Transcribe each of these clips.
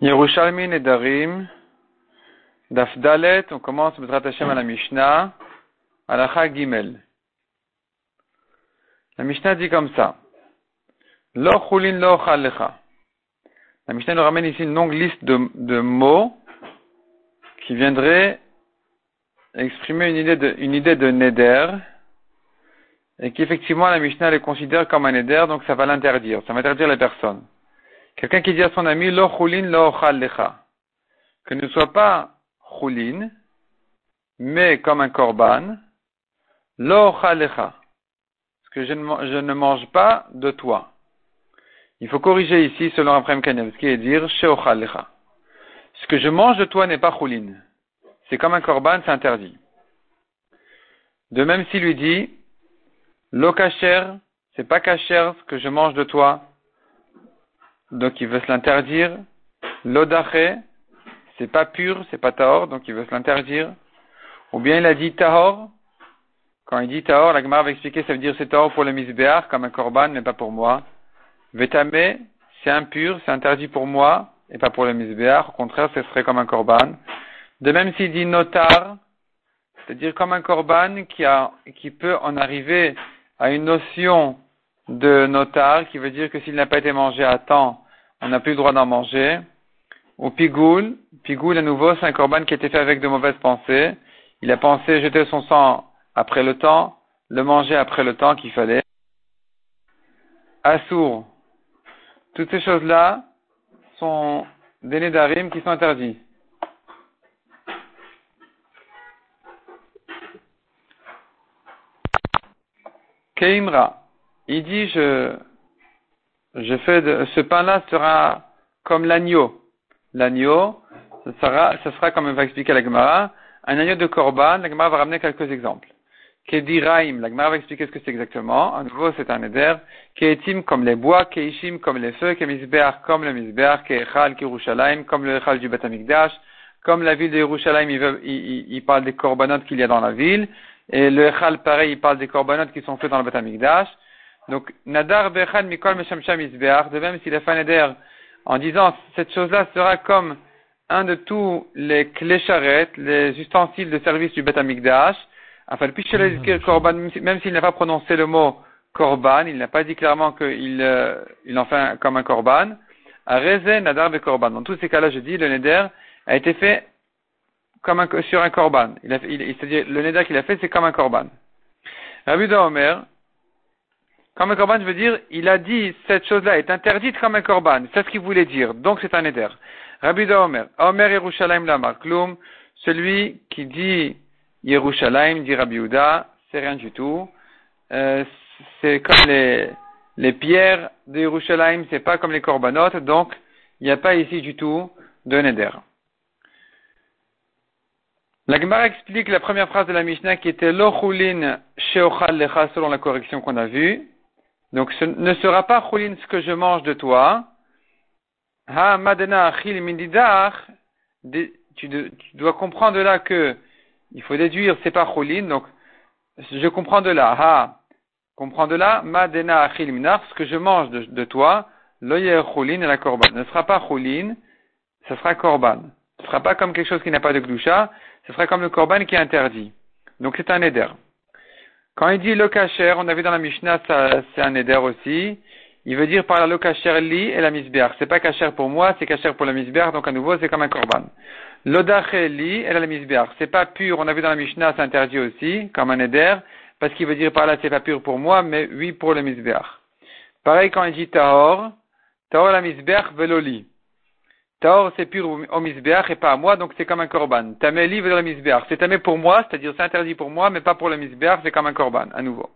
Yerushalmi Nedarim, Dafdalet, on commence Bezrat Hashem à la Mishnah, Alacha Gimel. La Mishnah dit comme ça. Lo chulin lo. La Mishnah nous ramène ici une longue liste de, de mots qui viendraient exprimer une idée de, une idée de neder, et qui effectivement la Mishnah les considère comme un neder, donc ça va l'interdire, ça va interdire les personnes. Quelqu'un qui dit à son ami, lo chulin lo lecha. Que ne soit pas chulin, mais comme un korban, lo lecha. Parce que je ne, mange pas de toi. Il faut corriger ici, selon Abraham Kanievski, et dire, lecha. Ce que je mange de toi n'est pas chulin. C'est comme un korban, c'est interdit. De même s'il lui dit, lo kacher, c'est pas kacher ce que je mange de toi, donc il veut se l'interdire. L'odaché, c'est pas pur, c'est pas tahor, donc il veut se l'interdire. Ou bien il a dit tahor. Quand il dit tahor, la Gemara va expliquer, ça veut dire c'est tahor pour le misbéar, comme un korban, mais pas pour moi. Vetame, c'est impur, c'est interdit pour moi, et pas pour le misbéar. Au contraire, ce serait comme un korban. De même s'il dit notar, c'est-à-dire comme un korban qui, a, qui peut en arriver à une notion de notar, qui veut dire que s'il n'a pas été mangé à temps, on n'a plus le droit d'en manger. Ou pigoul, pigoul à nouveau, c'est un corban qui été fait avec de mauvaises pensées. Il a pensé jeter son sang après le temps, le manger après le temps qu'il fallait. Assour, toutes ces choses-là sont des nédarim qui sont interdits. Keimra, il dit, je, je fais de, ce pain-là sera comme l'agneau. L'agneau, ce sera, ce sera comme va expliquer la Gemara, un agneau de Korban, la Gemara va ramener quelques exemples. Kediraim, la Gemara va expliquer ce que c'est exactement. À nouveau, c'est un éder. Keetim comme les bois, Keishim comme les feux, Kemisbeach comme le Misbeach, Keechal, Kerushalayim comme le Echal du Batamikdash, comme la ville de Yerushalayim, il, il, il, parle des corbanotes qu'il y a dans la ville. Et le Echal, pareil, il parle des corbanotes qui sont faits dans le Batamikdash. Donc, Nadar Bechan Mikol Meshamsham Isbeach, de même s'il a fait Neder en disant cette chose-là sera comme un de tous les clés charrettes, les ustensiles de service du Beth Amikdash, Korban, même s'il n'a pas prononcé le mot Korban, il n'a pas dit clairement qu'il euh, il en fait comme un Korban, à Nadar Korban. Dans tous ces cas-là, je dis, le Neder a été fait comme sur un Korban. C'est-à-dire, le Neder qu'il a fait, c'est comme un Korban. Rabbi Omer, comme un korban, je veux dire, il a dit cette chose-là est interdite comme un korban. C'est ce qu'il voulait dire. Donc c'est un éder. Rabbi de Omer. Omer Yerushalayim Lamar Klum. Celui qui dit Yerushalayim, dit Rabbi Uda, c'est rien du tout. Euh, c'est comme les, les pierres de Yerushalayim, c'est pas comme les corbanotes, donc il n'y a pas ici du tout de neder. La Gemara explique la première phrase de la Mishnah qui était Lochulin Sheochal Lecha selon la correction qu'on a vue. Donc ce ne sera pas choulin ce que je mange de toi. Ha madena achil mindidach. Tu dois comprendre de là que il faut déduire c'est pas choulin. Donc je comprends de là. Ha comprends de là madena achil minar ce que je mange de, de toi. Loyer choulin et la korban. Ne sera pas choulin, ce sera korban. Ce sera pas comme quelque chose qui n'a pas de gloucha, ce sera comme le korban qui est interdit. Donc c'est un éder. Quand il dit le kacher, on a vu dans la Mishnah, c'est un éder aussi. Il veut dire par la le kacher li et la misbeach. C'est pas kacher pour moi, c'est kacher pour la misbeach, donc à nouveau c'est comme un korban. L'odache li et la misbeach. C'est pas pur, on a vu dans la Mishnah, c'est interdit aussi, comme un éder, parce qu'il veut dire par là c'est pas pur pour moi, mais oui pour le misbeach. Pareil quand il dit tahor, tahor la misbeach veloli. Taor, c'est pur au misbeach et pas à moi, donc c'est comme un korban. Tamé livre le misbeach. C'est tamé pour moi, c'est-à-dire c'est interdit pour moi, mais pas pour le misbeach, c'est comme un korban, à nouveau.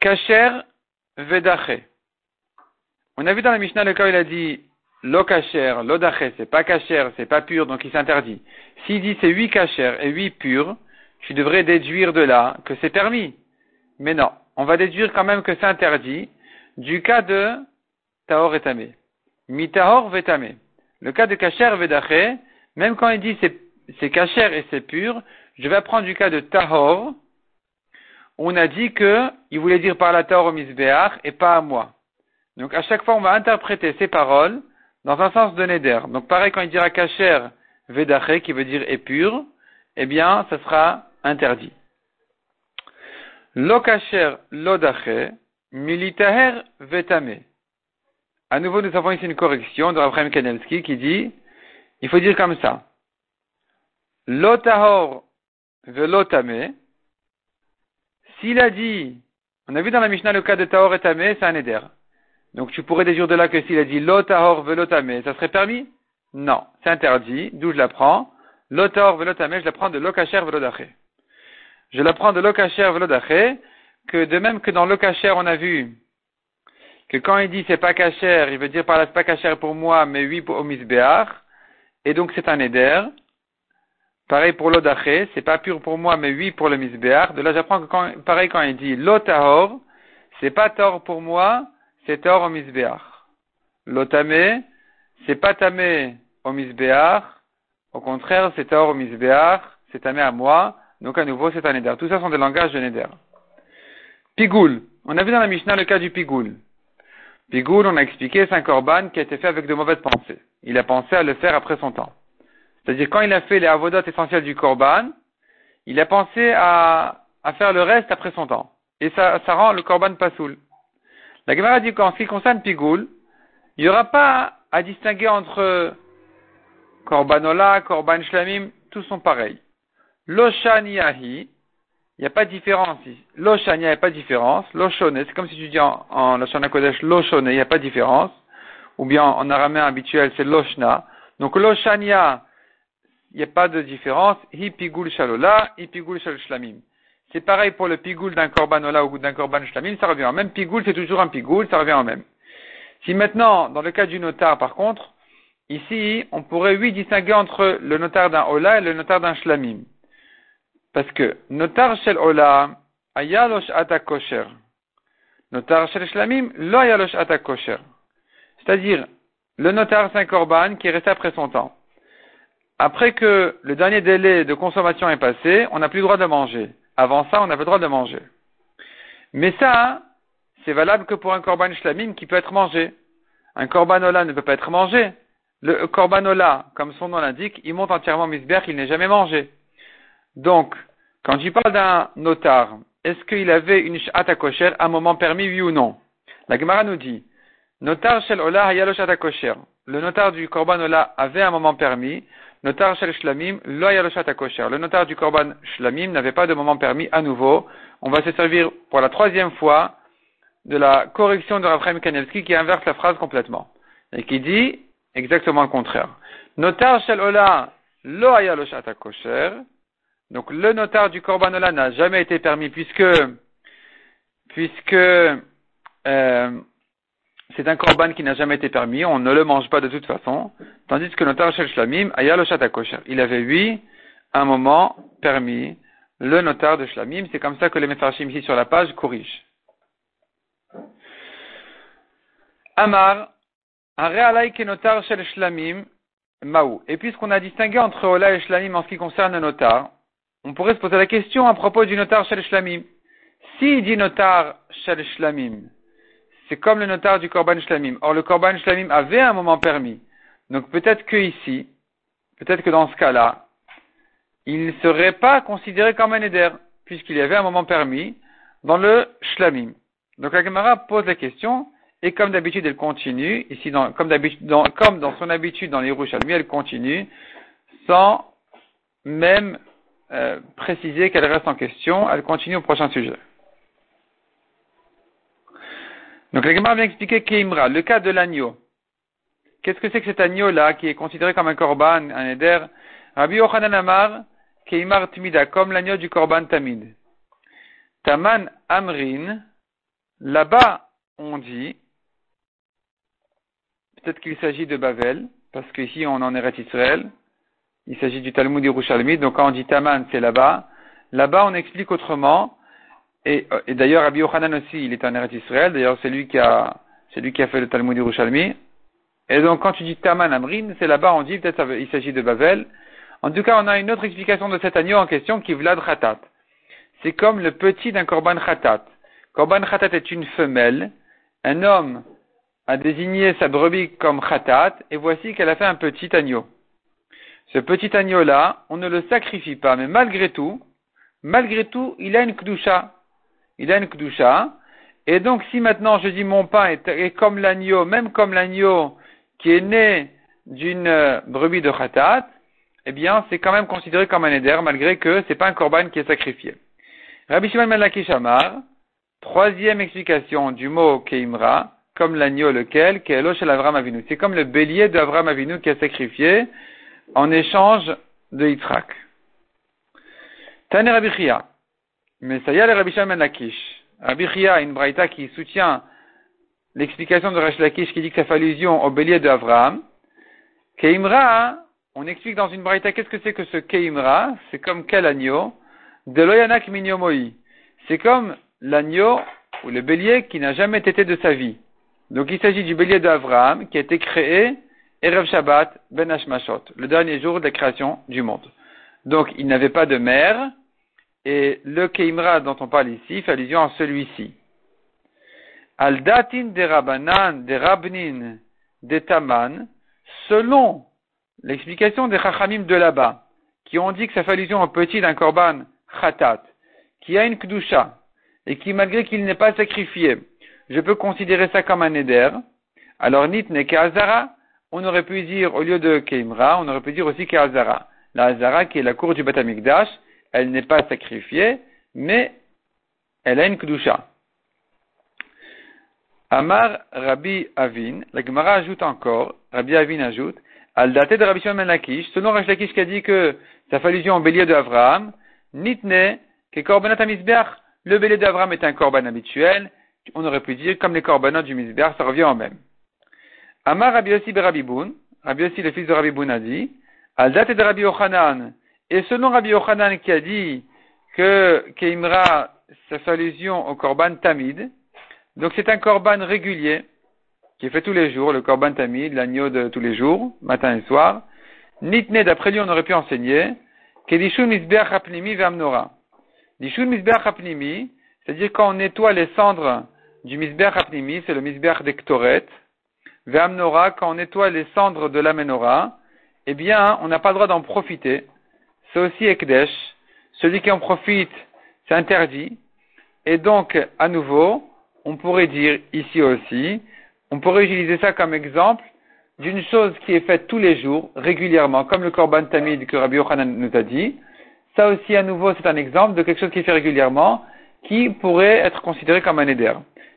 Kacher vedache. On a vu dans la Mishnah le cas où il a dit lo kacher, lo dache, c'est pas kacher, c'est pas pur, donc il s'interdit. S'il dit c'est huit kacher et huit purs, tu devrais déduire de là que c'est permis. Mais non, on va déduire quand même que c'est interdit du cas de Taor et Tamé. Mitahor vetame. Le cas de kacher vedache, même quand il dit c'est kacher et c'est pur, je vais prendre du cas de tahor. On a dit que il voulait dire par la tahor au misbeach et pas à moi. Donc à chaque fois on va interpréter ces paroles dans un sens de neder. Donc pareil quand il dira kacher vedaché, qui veut dire épur, eh bien, ça sera interdit. Lo kacher lodaché, militaher vetame. À nouveau, nous avons ici une correction de Raphaël Kanelski qui dit, il faut dire comme ça. Lotahor velotame. S'il a dit, on a vu dans la Mishnah le cas de Tahor et Tamé, c'est un éder. Donc tu pourrais déduire de là que s'il a dit Lotahor velotame, ça serait permis? Non, c'est interdit. D'où je l'apprends Lotahor velotame, je l'apprends de Lokacher velodaché. Je l'apprends de Lokacher velodaché, que de même que dans Lokacher, on a vu que quand il dit c'est pas cacher, il veut dire par là c'est pas cacher pour moi, mais oui pour Omisbeach, et donc c'est un éder. Pareil pour l'odaché, c'est pas pur pour moi, mais oui pour le misbéar. De là, j'apprends que quand, pareil quand il dit l'otahor, c'est pas tort pour moi, c'est tort au misbéar. L'otame, c'est pas tamé au misbéar. Au contraire, c'est tort au misbéar, c'est tamé à moi. Donc à nouveau, c'est un éder. Tout ça sont des langages de néder. Pigoul. On a vu dans la Mishnah le cas du pigoul. Pigoul, on a expliqué, c'est un korban qui a été fait avec de mauvaises pensées. Il a pensé à le faire après son temps. C'est-à-dire, quand il a fait les avodotes essentielles du korban, il a pensé à, à faire le reste après son temps. Et ça, ça rend le korban pas saoul. La Gemara dit qu'en ce qui concerne Pigoul, il n'y aura pas à distinguer entre Korbanola, Korban Shlamim, tous sont pareils. Loshaniyahi, il n'y a pas de différence. Loshania, il n'y a pas de différence. Loshone, c'est comme si tu dis en, en Loshana Kodesh Loshone, il n'y a pas de différence. Ou bien en araméen habituel, c'est Loshna. Donc Loshania, il n'y a pas de différence. Hi pigul shalola, hi pigul shlamim. C'est pareil pour le pigoul d'un korbanola ou d'un korban shlamim, ça revient en même. Pigoul, c'est toujours un pigoul, ça revient en même. Si maintenant, dans le cas du notar, par contre, ici, on pourrait, oui, distinguer entre le notar d'un ola et le notar d'un shlamim. Parce que, notar shel ola, ayalosh ata kosher. Notar shel shlamim, lo ayalosh ata kosher. C'est-à-dire, le notar, c'est un korban qui est resté après son temps après que le dernier délai de consommation est passé, on n'a plus le droit de manger. Avant ça, on avait le droit de manger. Mais ça, c'est valable que pour un korban shlamim qui peut être mangé. Un korbanola ne peut pas être mangé. Le korbanola, comme son nom l'indique, il monte entièrement misber, il n'est jamais mangé. Donc, quand tu parles d'un notar, est-ce qu'il avait une shata kosher à un moment permis, oui ou non? La Gemara nous dit, notar shel ola hayalo kosher. Le notar du korbanola avait un moment permis, Notar shel shlamim, lo. Le notar du korban shlamim n'avait pas de moment permis à nouveau. On va se servir pour la troisième fois de la correction de Raphaël Kanevski qui inverse la phrase complètement. Et qui dit exactement le contraire. Notar shel ola, lo kosher. Donc le notar du korban ola n'a jamais été permis puisque, puisque, euh, c'est un korban qui n'a jamais été permis, on ne le mange pas de toute façon, tandis que notar shel shlamim, kosher. Il avait, oui, un moment permis, le notar de shlamim, c'est comme ça que les mefarshim ici sur la page corrigent. Amar, un notar shel shlamim, maou. Et puisqu'on a distingué entre Ola et shlamim en ce qui concerne le notar, on pourrait se poser la question à propos du notar shel shlamim. S'il dit notar shel shlamim, c'est comme le notar du Korban Shlamim. Or, le Korban Shlamim avait un moment permis. Donc, peut-être que ici, peut-être que dans ce cas-là, il ne serait pas considéré comme un éder, puisqu'il y avait un moment permis dans le Shlamim. Donc, la Gemara pose la question, et comme d'habitude, elle continue, ici, comme, dans, son habitude dans les Yerushalmi, elle continue, sans même euh, préciser qu'elle reste en question, elle continue au prochain sujet. Donc la Gemara vient expliquer Keimra, le cas de l'agneau. Qu'est-ce que c'est que cet agneau-là qui est considéré comme un korban, un éder Rabbi Yochanan Amar, Keimar Tmida, comme l'agneau du korban Tamid. Taman Amrin, là-bas on dit, peut-être qu'il s'agit de Bavel, parce qu'ici on en est Israël, il s'agit du Talmud Yerushalmi, donc quand on dit Taman c'est là-bas, là-bas on explique autrement, et, euh, et d'ailleurs, Rabbi Yochanan aussi, il est en Eretz Israël. D'ailleurs, c'est lui qui a, c'est lui qui a fait le Talmud Yerushalmi. Et donc, quand tu dis Taman Amrin, c'est là-bas, on dit, peut-être il s'agit de Bavel. En tout cas, on a une autre explication de cet agneau en question qui est Vlad Khatat. C'est comme le petit d'un Korban Khatat. Korban Khatat est une femelle. Un homme a désigné sa brebis comme khatat, et voici qu'elle a fait un petit agneau. Ce petit agneau-là, on ne le sacrifie pas, mais malgré tout, malgré tout, il a une kdusha. Il a une kdusha. Et donc, si maintenant je dis mon pain est, comme l'agneau, même comme l'agneau qui est né d'une euh, brebis de khatat, eh bien, c'est quand même considéré comme un éder, malgré que c'est pas un korban qui est sacrifié. Rabbi Shimon Malakish troisième explication du mot keimra, comme l'agneau lequel, Avram Avinu. C'est comme le bélier d'Avram Avinu qui a sacrifié en échange de Yitzhak. Tane Rabbi. Mais ça y est, Rabbi Shimon Lakish. Rabbi Chia, une braïta qui soutient l'explication de Rash Lakish qui dit que ça fait allusion au bélier d'Avraham. Keimra, on explique dans une braïta qu'est-ce que c'est que ce Keimra, c'est comme quel agneau? De loyanak minyomoi. C'est comme l'agneau ou le bélier qui n'a jamais été de sa vie. Donc il s'agit du bélier d'Avraham qui a été créé Erev Shabbat Ben Hashmashot, le dernier jour de la création du monde. Donc il n'avait pas de mère et le Keimra dont on parle ici fait allusion à celui-ci. Al-Datin de Rabanan, de Rabnin, de Taman, selon l'explication des Chachamim de là-bas, qui ont dit que ça fait allusion au petit d'un korban khatat, qui a une kdusha, et qui, malgré qu'il n'est pas sacrifié, je peux considérer ça comme un éder, alors nit n'est qu'Azara, on aurait pu dire, au lieu de Keimra, on aurait pu dire aussi qu'Azara. La Azara, qui est la cour du Batamikdash, elle n'est pas sacrifiée, mais elle a une kdusha. Amar Rabbi Avin, la Gemara ajoute encore, Rabbi Avin ajoute, al daté de Rabbi Shimon Lakish, selon Rabbi Lakish qui a dit que ça fait allusion au bélier d'Avraham, nitne, que korbanat le bélier d'Avraham est un korban habituel, on aurait pu dire comme les korbanot du misbeach, ça revient au même. Amar Rabbi Yossi Berabiboun, Rabbi Yossi le fils de Rabbi Boun a dit, al daté de Rabbi Yochanan, et selon Rabbi Yochanan qui a dit que Keimra, ça fait allusion au korban tamid, donc c'est un korban régulier, qui est fait tous les jours, le korban tamid, l'agneau de tous les jours, matin et soir. Nitne, d'après lui, on aurait pu enseigner, Kedishun misbeach hapnimi ve'amnora. Dishun misbeach hapnimi, c'est-à-dire quand on nettoie les cendres du misbeach hapnimi, c'est le misbeach d'Ektoret, ve'amnora, quand on nettoie les cendres de la menorah, eh bien, on n'a pas le droit d'en profiter c'est aussi Ekdesh. Celui qui en profite, c'est interdit. Et donc, à nouveau, on pourrait dire ici aussi, on pourrait utiliser ça comme exemple d'une chose qui est faite tous les jours, régulièrement, comme le Korban Tamid que Rabbi Yochanan nous a dit. Ça aussi, à nouveau, c'est un exemple de quelque chose qui est fait régulièrement, qui pourrait être considéré comme un éder.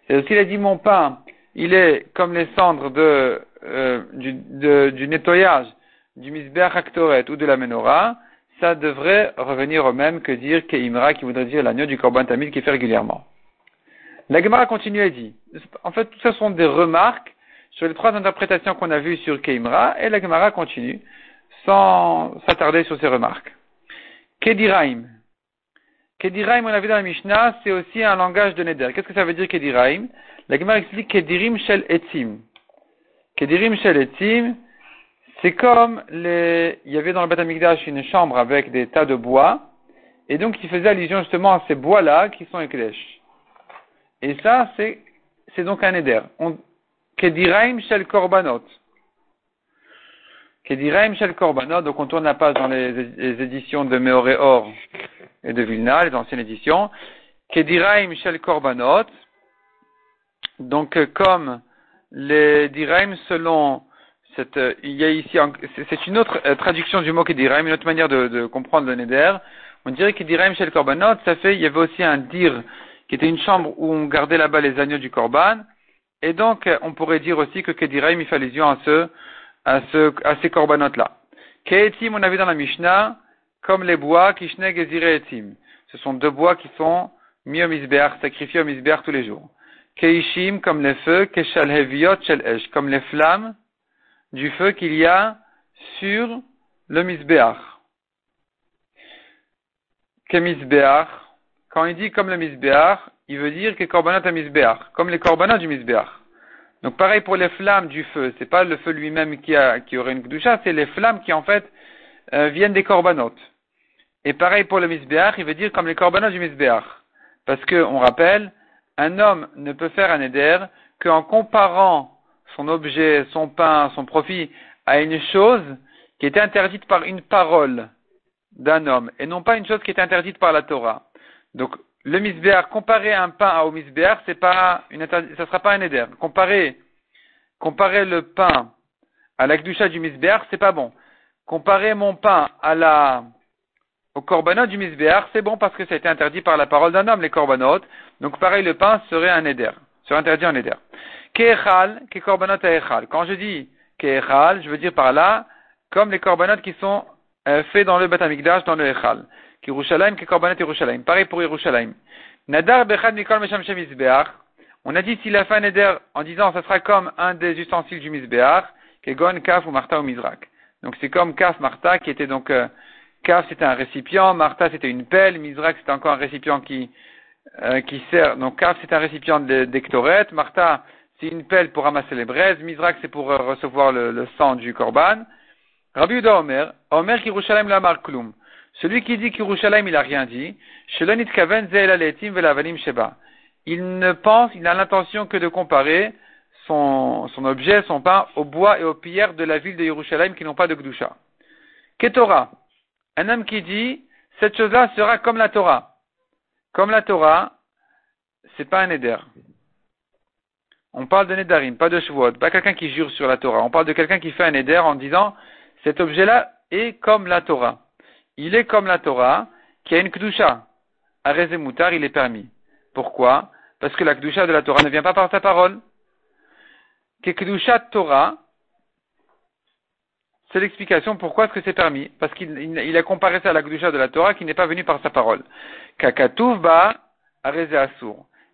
C'est aussi, il a dit, mon pain, il est comme les cendres de, euh, du, du, nettoyage du misbeach aktoret ou de la menorah, ça devrait revenir au même que dire Keimra, qui voudrait dire l'agneau du Korban Tamid qui fait régulièrement. La Gemara continue et dit, en fait, tout ça sont des remarques sur les trois interprétations qu'on a vues sur Keimra, et la Gemara continue, sans s'attarder sur ces remarques. Kediraim. Kediraim, on a vu dans la Mishnah, c'est aussi un langage de Neder. Qu'est-ce que ça veut dire Kediraim La Gemara explique Kedirim shel etzim. Kedirim shel etzim, c'est comme les, il y avait dans le Beth une chambre avec des tas de bois, et donc il faisait allusion justement à ces bois-là qui sont éclèches. Et ça, c'est, donc un éder. Kediraim shel korbanot. Kediraim shel korbanot, donc on tourne la page dans les, éditions de Meoré Or et de Vilna, les anciennes éditions. Kediraim shel korbanot. Donc, comme les diraim selon euh, il y a ici, c'est une autre euh, traduction du mot Kediraim, une autre manière de, comprendre le Neder. On dirait Kediraim le Korbanot, ça fait, il y avait aussi un dir qui était une chambre où on gardait là-bas les agneaux du Korban. Et donc, on pourrait dire aussi que Kediraim, il fait allusion à ce, à ce, à ces Korbanot-là. Keetim, on a vu dans la Mishnah, comme les bois, Kishne Gezire Etim. Ce sont deux bois qui sont mis au misbeach, sacrifiés au misbeach tous les jours. Keishim, comme les feux, Keshal Heviot Esh, comme les flammes du feu qu'il y a sur le misbéach. Que misbéach, quand il dit comme le misbéach, il veut dire que korbanot à misbéach, comme les korbanot du misbéach. Donc pareil pour les flammes du feu, c'est pas le feu lui-même qui, a, qui aurait une kdusha, c'est les flammes qui en fait euh, viennent des korbanot. Et pareil pour le misbéach, il veut dire comme les korbanot du misbéach. Parce que, on rappelle, un homme ne peut faire un éder qu'en comparant son objet, son pain, son profit à une chose qui était interdite par une parole d'un homme et non pas une chose qui était interdite par la Torah. Donc, le misbéar, comparer un pain au misbéar, c'est pas une ça sera pas un éder. Comparer, comparer le pain à la gdusha du misbéar, c'est pas bon. Comparer mon pain à la, au korbanot du misbéar, c'est bon parce que ça a été interdit par la parole d'un homme, les korbanot. Donc, pareil, le pain serait un éder, serait interdit en éder. Ke korbanot. Quand je dis keechal, je veux dire par là, comme les korbanot qui sont euh, faits dans le Beth dans le echal. Yerushalayim, ke korbanot Yerushalayim. Pareil pour Yerushalayim. Nadar bechad mikol mesham. On a dit s'il a fait un neder en disant ça sera comme un des ustensiles du misbeach, kegon, kaf ou marta ou mizrak. Donc c'est comme kaf, marta qui était donc, euh, kaf c'était un récipient, marta c'était une pelle, mizrak c'était encore un récipient qui, euh, qui sert, donc kaf c'est un récipient d'ectorette, marta c'est une pelle pour ramasser les braises, mizrak c'est pour euh, recevoir le, le, sang du korban. Rabbi Uda Omer, Omer ki la marklum. Celui qui dit qu'Yerushalayim, il a rien dit, il ne pense, il n'a l'intention que de comparer son, objet, son pain, au bois et aux pierres de la ville de Yerushalayim qui n'ont pas de Gdusha. Ketora, un homme qui dit, cette chose-là sera comme la Torah. Comme la Torah, c'est pas un éder. On parle de Nedarim, pas de Shavuot, pas quelqu'un qui jure sur la Torah. On parle de quelqu'un qui fait un éder en disant, cet objet-là est comme la Torah il est comme la Torah, qui a une Kdusha. À Rezemoutar, il est permis. Pourquoi? Parce que la Kdusha de la Torah ne vient pas par sa parole. Que Kdusha Torah, c'est l'explication pourquoi est-ce que c'est permis. Parce qu'il a comparé ça à la Kdusha de la Torah qui n'est pas venue par sa parole. Kakatuvba ba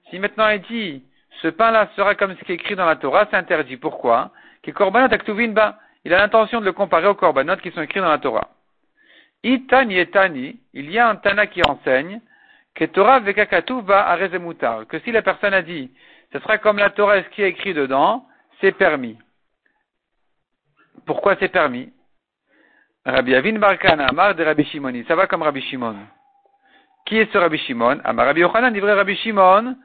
Si maintenant il dit, ce pain-là sera comme ce qui est écrit dans la Torah, c'est interdit. Pourquoi? Que Korbanot ba. Il a l'intention de le comparer aux Korbanot qui sont écrits dans la Torah. Itani etani, il y a un Tana qui enseigne que Torah vekakatuva arezemutar, que si la personne a dit, ce sera comme la Torah, ce qui est écrit dedans, c'est permis. Pourquoi c'est permis? Rabbi Avin Barkana, Amar de Rabbi Shimoni, ça va comme Rabbi Shimon. Qui est ce Rabbi Shimon? Amar Rabbi Yochanan, vrai Rabbi Shimon,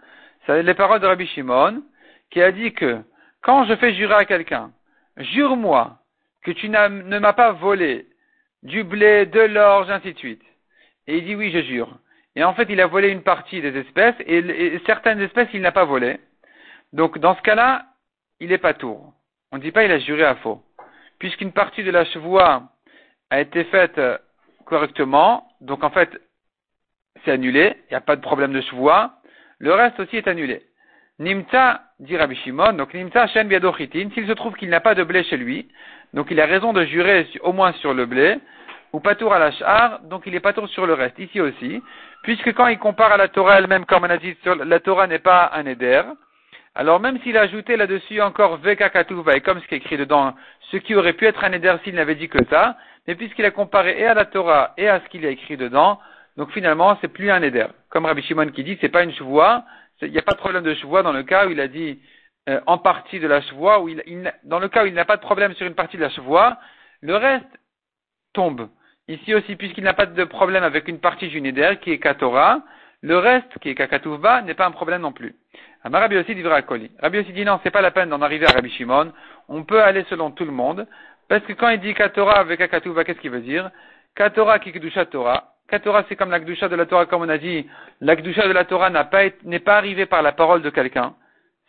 c'est les paroles de Rabbi Shimon, qui a dit que quand je fais jurer à quelqu'un, jure-moi que tu ne m'as pas volé du blé, de l'orge, ainsi de suite. Et il dit oui, je jure. Et en fait, il a volé une partie des espèces, et, certaines espèces, il n'a pas volé. Donc, dans ce cas-là, il n'est pas tour. On ne dit pas il a juré à faux. Puisqu'une partie de la chevoie a été faite correctement, donc en fait, c'est annulé, il n'y a pas de problème de chevoie, le reste aussi est annulé. Nimta, dit Rabbi Shimon, donc Nimta Shen Biadochitin, s'il se trouve qu'il n'a pas de blé chez lui, donc il a raison de jurer au moins sur le blé, ou patour à la donc il est patour sur le reste, ici aussi, puisque quand il compare à la Torah elle-même, comme on a dit, la Torah n'est pas un éder, alors même s'il a ajouté là-dessus encore Veka et comme ce qui est écrit dedans, ce qui aurait pu être un éder s'il n'avait dit que ça, mais puisqu'il a comparé et à la Torah et à ce qu'il a écrit dedans, donc finalement c'est plus un éder. Comme Rabbi Shimon qui dit, c'est pas une chevoie, il n'y a pas de problème de chevoie dans le cas où il a dit euh, en partie de la chevoie, où il, dans le cas où il n'a pas de problème sur une partie de la chevoie, le reste tombe. Ici aussi, puisqu'il n'a pas de problème avec une partie junédaire qui est Katora, le reste, qui est Kakatouvba, n'est pas un problème non plus. Amar Rabbi aussi dit Koli. Rabbi aussi dit non, c'est pas la peine d'en arriver à Rabbi Shimon. On peut aller selon tout le monde. Parce que quand il dit Katora avec Kakatouva, qu'est-ce qu'il veut dire? Katora qui Kedusha Torah. Katora, c'est comme la de la Torah, comme on a dit. La de la Torah n'est pas, n'est pas arrivée par la parole de quelqu'un.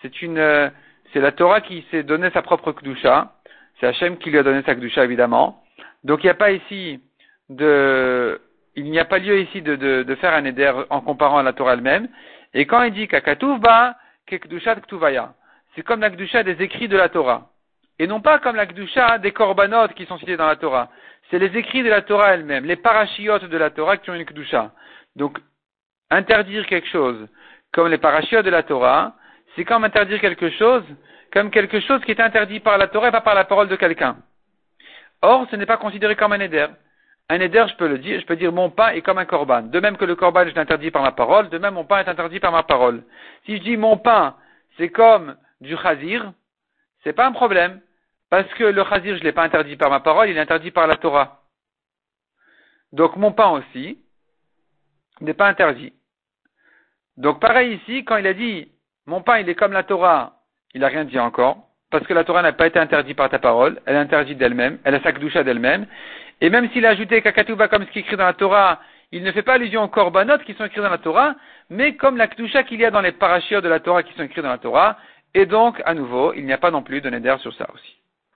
C'est une, euh, c'est la Torah qui s'est donné sa propre Kedusha. C'est Hachem qui lui a donné sa Kedusha, évidemment. Donc il n'y a pas ici de, il n'y a pas lieu ici de, de, de, faire un éder en comparant à la Torah elle-même. Et quand il dit Kakatuvba, Kekdusha Ktuvaya, c'est comme la Kedusha des écrits de la Torah. Et non pas comme la Kedusha des korbanot qui sont cités dans la Torah. C'est les écrits de la Torah elle-même, les parachiotes de la Torah qui ont une Kedusha. Donc, interdire quelque chose comme les parachiotes de la Torah, c'est comme interdire quelque chose comme quelque chose qui est interdit par la Torah et pas par la parole de quelqu'un. Or, ce n'est pas considéré comme un éder. Un éder, je peux le dire, je peux dire mon pain est comme un korban. De même que le korban est interdit par ma parole, de même mon pain est interdit par ma parole. Si je dis mon pain, c'est comme du chazir, c'est pas un problème. Parce que le chazir, je l'ai pas interdit par ma parole, il est interdit par la Torah. Donc mon pain aussi n'est pas interdit. Donc pareil ici, quand il a dit mon pain il est comme la Torah, il n'a rien dit encore. parce que la Torah n'a pas été interdite par ta parole, elle est interdite d'elle-même, elle a sa kdusha d'elle-même, et même s'il a ajouté kakatouba comme ce qui est écrit dans la Torah, il ne fait pas allusion aux korbanot qui sont écrits dans la Torah, mais comme la kdusha qu'il y a dans les parashiot de la Torah qui sont écrits dans la Torah, et donc, à nouveau, il n'y a pas non plus de neder sur ça aussi.